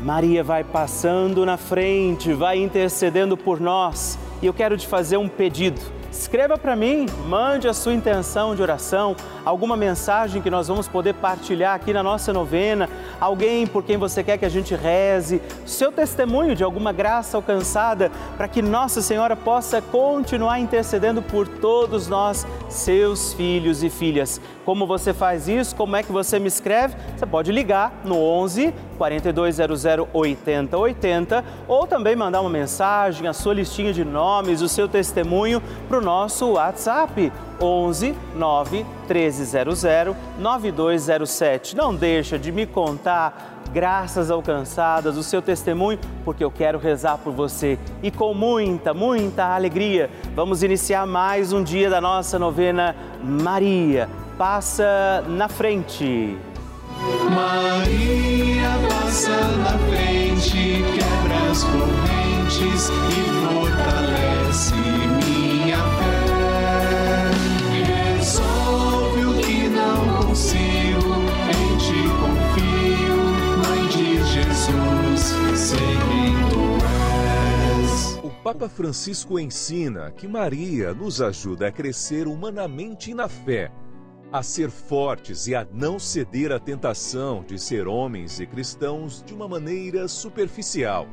Maria vai passando na frente, vai intercedendo por nós. E eu quero te fazer um pedido. Escreva para mim, mande a sua intenção de oração, alguma mensagem que nós vamos poder partilhar aqui na nossa novena, alguém por quem você quer que a gente reze, seu testemunho de alguma graça alcançada, para que Nossa Senhora possa continuar intercedendo por todos nós, seus filhos e filhas. Como você faz isso? Como é que você me escreve? Você pode ligar no 11 4200 8080 ou também mandar uma mensagem, a sua listinha de nomes, o seu testemunho para o nosso WhatsApp 11 9 1300 9207. Não deixa de me contar graças alcançadas, o seu testemunho, porque eu quero rezar por você. E com muita, muita alegria, vamos iniciar mais um dia da nossa novena Maria passa na frente. Maria passa na frente, quebra as correntes e fortalece minha fé. Resolve o que não consigo, em ti confio, Mãe de Jesus, sei quem tu és. O Papa Francisco ensina que Maria nos ajuda a crescer humanamente na fé a ser fortes e a não ceder à tentação de ser homens e cristãos de uma maneira superficial,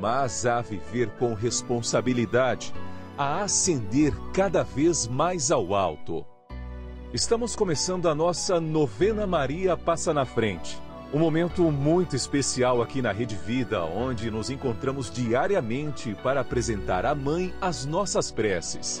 mas a viver com responsabilidade, a ascender cada vez mais ao alto. Estamos começando a nossa novena Maria Passa na Frente. Um momento muito especial aqui na Rede Vida, onde nos encontramos diariamente para apresentar à Mãe as nossas preces.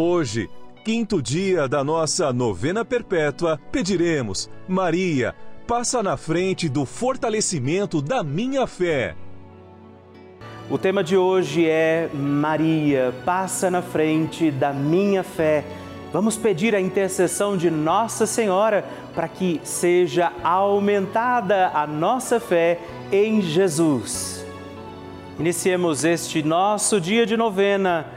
Hoje, quinto dia da nossa novena perpétua, pediremos: Maria, passa na frente do fortalecimento da minha fé. O tema de hoje é Maria, passa na frente da minha fé. Vamos pedir a intercessão de Nossa Senhora para que seja aumentada a nossa fé em Jesus. Iniciemos este nosso dia de novena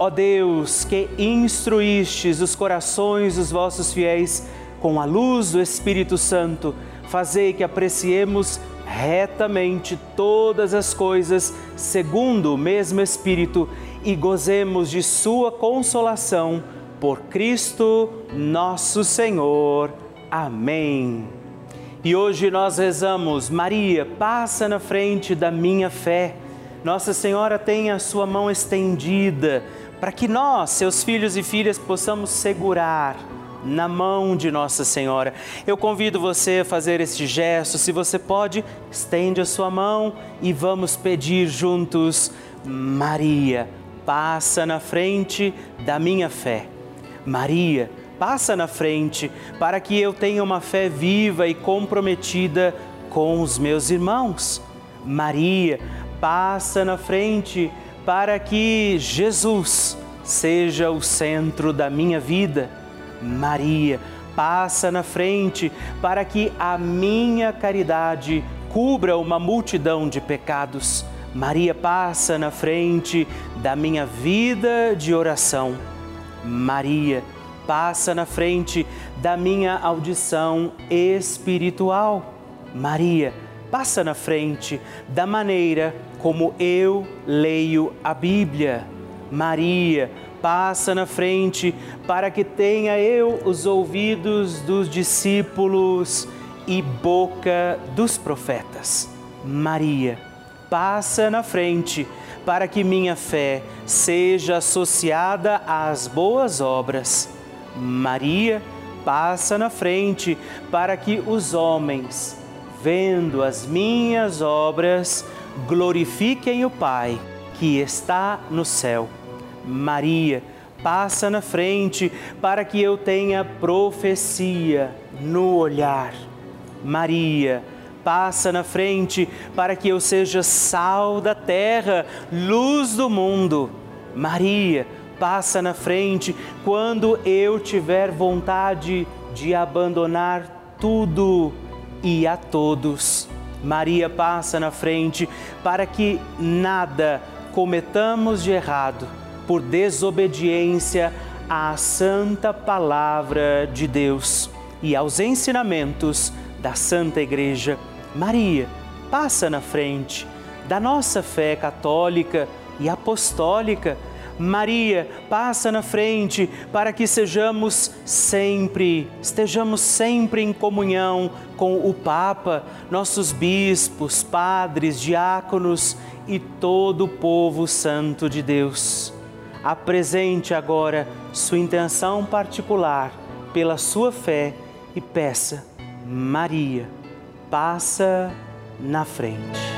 Ó Deus, que instruístes os corações dos vossos fiéis com a luz do Espírito Santo, fazei que apreciemos retamente todas as coisas segundo o mesmo Espírito e gozemos de Sua consolação por Cristo nosso Senhor. Amém. E hoje nós rezamos, Maria, passa na frente da minha fé. Nossa Senhora tem a sua mão estendida para que nós, seus filhos e filhas, possamos segurar na mão de Nossa Senhora. Eu convido você a fazer este gesto. Se você pode, estende a sua mão e vamos pedir juntos: Maria, passa na frente da minha fé. Maria, passa na frente para que eu tenha uma fé viva e comprometida com os meus irmãos. Maria, passa na frente para que Jesus seja o centro da minha vida. Maria, passa na frente para que a minha caridade cubra uma multidão de pecados. Maria passa na frente da minha vida de oração. Maria passa na frente da minha audição espiritual. Maria passa na frente da maneira como eu leio a Bíblia. Maria passa na frente para que tenha eu os ouvidos dos discípulos e boca dos profetas. Maria passa na frente para que minha fé seja associada às boas obras. Maria passa na frente para que os homens, vendo as minhas obras, glorifiquem o Pai que está no céu. Maria passa na frente para que eu tenha profecia no olhar. Maria passa na frente para que eu seja sal da terra, luz do mundo. Maria passa na frente quando eu tiver vontade de abandonar tudo e a todos. Maria passa na frente para que nada cometamos de errado por desobediência à santa palavra de Deus e aos ensinamentos da Santa Igreja. Maria passa na frente da nossa fé católica e apostólica. Maria passa na frente para que sejamos sempre, estejamos sempre em comunhão com o Papa, nossos bispos, padres, diáconos e todo o povo santo de Deus. Apresente agora sua intenção particular pela sua fé e peça, Maria passa na frente.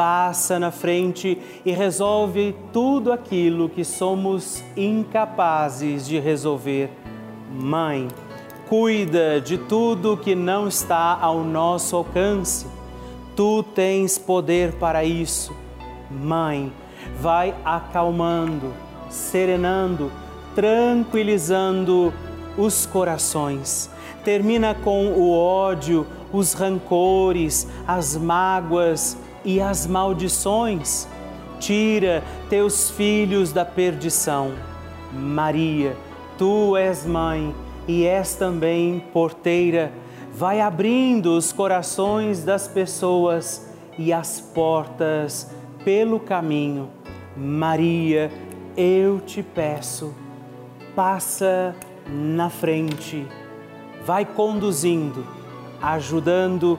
passa na frente e resolve tudo aquilo que somos incapazes de resolver. Mãe, cuida de tudo que não está ao nosso alcance. Tu tens poder para isso. Mãe, vai acalmando, serenando, tranquilizando os corações termina com o ódio, os rancores, as mágoas e as maldições. Tira teus filhos da perdição. Maria, tu és mãe e és também porteira. Vai abrindo os corações das pessoas e as portas pelo caminho. Maria, eu te peço, passa na frente vai conduzindo, ajudando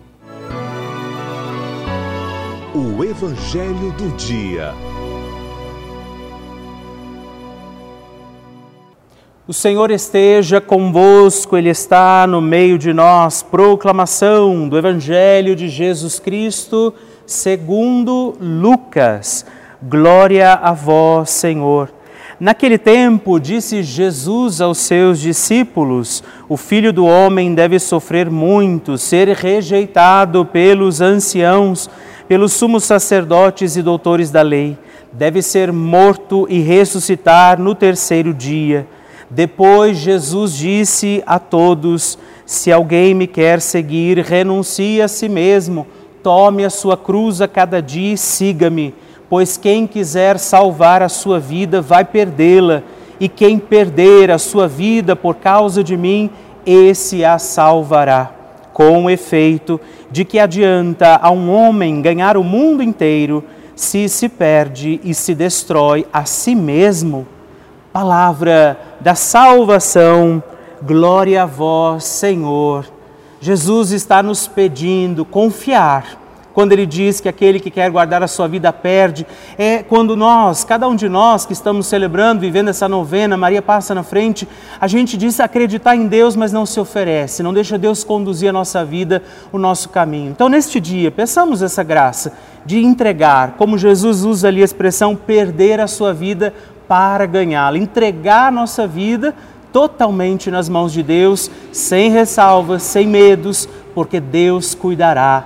O Evangelho do Dia. O Senhor esteja convosco, Ele está no meio de nós. Proclamação do Evangelho de Jesus Cristo, segundo Lucas. Glória a vós, Senhor. Naquele tempo, disse Jesus aos seus discípulos: O filho do homem deve sofrer muito, ser rejeitado pelos anciãos pelos sumos sacerdotes e doutores da lei, deve ser morto e ressuscitar no terceiro dia. Depois Jesus disse a todos: Se alguém me quer seguir, renuncie a si mesmo, tome a sua cruz a cada dia e siga-me, pois quem quiser salvar a sua vida vai perdê-la, e quem perder a sua vida por causa de mim, esse a salvará com efeito de que adianta a um homem ganhar o mundo inteiro se se perde e se destrói a si mesmo. palavra da salvação. Glória a vós, Senhor. Jesus está nos pedindo confiar quando ele diz que aquele que quer guardar a sua vida perde, é quando nós, cada um de nós que estamos celebrando, vivendo essa novena, Maria passa na frente, a gente diz acreditar em Deus, mas não se oferece, não deixa Deus conduzir a nossa vida, o nosso caminho. Então, neste dia, peçamos essa graça de entregar, como Jesus usa ali a expressão perder a sua vida para ganhá-la, entregar a nossa vida totalmente nas mãos de Deus, sem ressalvas, sem medos, porque Deus cuidará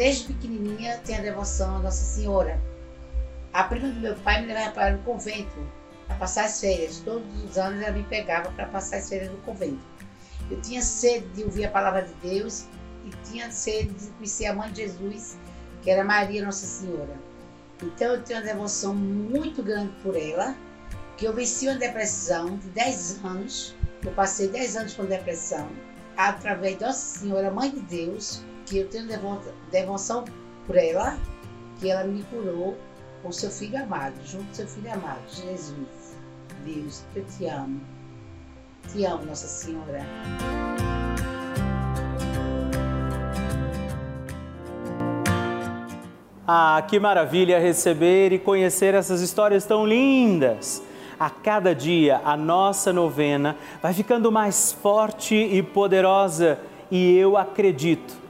Desde pequenininha tenho a devoção à Nossa Senhora. A prima do meu pai me levava para o convento para passar as férias. Todos os anos ela me pegava para passar as férias no convento. Eu tinha sede de ouvir a palavra de Deus e tinha sede de conhecer a mãe de Jesus, que era Maria Nossa Senhora. Então eu tenho uma devoção muito grande por ela, que eu venci uma depressão de 10 anos. Eu passei 10 anos com depressão, através de Nossa Senhora, Mãe de Deus, que eu tenho devoção por ela, que ela me curou com seu filho amado, junto com seu filho amado, Jesus. Deus, eu te amo. Te amo, Nossa Senhora. Ah, que maravilha receber e conhecer essas histórias tão lindas! A cada dia a nossa novena vai ficando mais forte e poderosa e eu acredito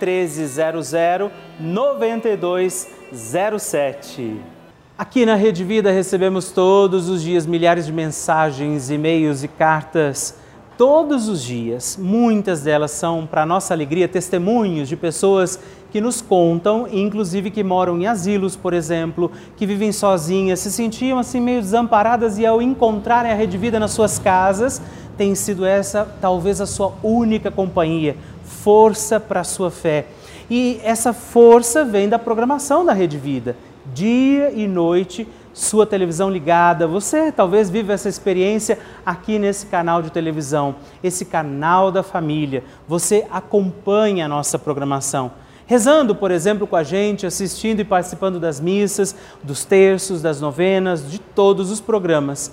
1300 92 07. Aqui na Rede Vida recebemos todos os dias milhares de mensagens, e-mails e cartas. Todos os dias, muitas delas são, para nossa alegria, testemunhos de pessoas que nos contam, inclusive que moram em asilos, por exemplo, que vivem sozinhas, se sentiam assim meio desamparadas e ao encontrarem a Rede Vida nas suas casas, tem sido essa talvez a sua única companhia, força para a sua fé. E essa força vem da programação da Rede Vida dia e noite, sua televisão ligada. Você talvez vive essa experiência aqui nesse canal de televisão, esse canal da família. Você acompanha a nossa programação. Rezando, por exemplo, com a gente, assistindo e participando das missas, dos terços, das novenas, de todos os programas.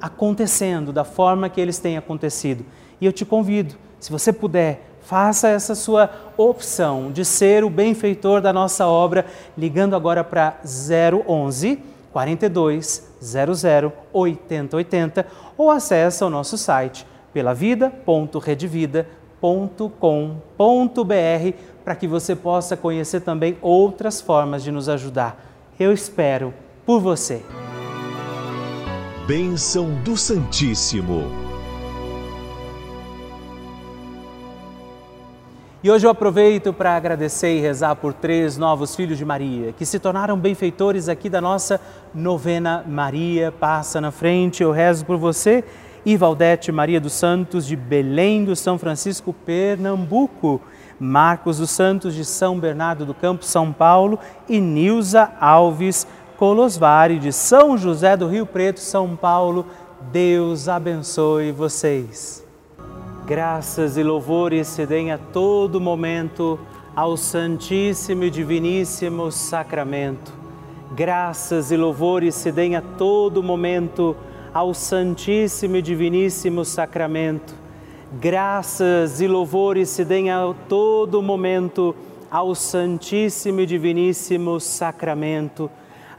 acontecendo da forma que eles têm acontecido. E eu te convido, se você puder, Faça essa sua opção de ser o benfeitor da nossa obra, ligando agora para 011 42 00 8080 ou acesse o nosso site pelavida.redvida.com.br para que você possa conhecer também outras formas de nos ajudar. Eu espero por você. Bênção do Santíssimo. E hoje eu aproveito para agradecer e rezar por três novos filhos de Maria, que se tornaram benfeitores aqui da nossa novena Maria Passa na Frente. Eu rezo por você e Valdete Maria dos Santos, de Belém do São Francisco, Pernambuco. Marcos dos Santos, de São Bernardo do Campo, São Paulo. E Nilza Alves Colosvari, de São José do Rio Preto, São Paulo. Deus abençoe vocês. Graças e louvores se deem a todo momento ao Santíssimo e Diviníssimo Sacramento. Graças e louvores se deem a todo momento ao Santíssimo e Diviníssimo Sacramento. Graças e louvores se deem a todo momento ao Santíssimo e Diviníssimo Sacramento.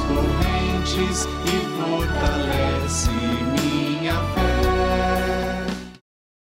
correntes e fortalece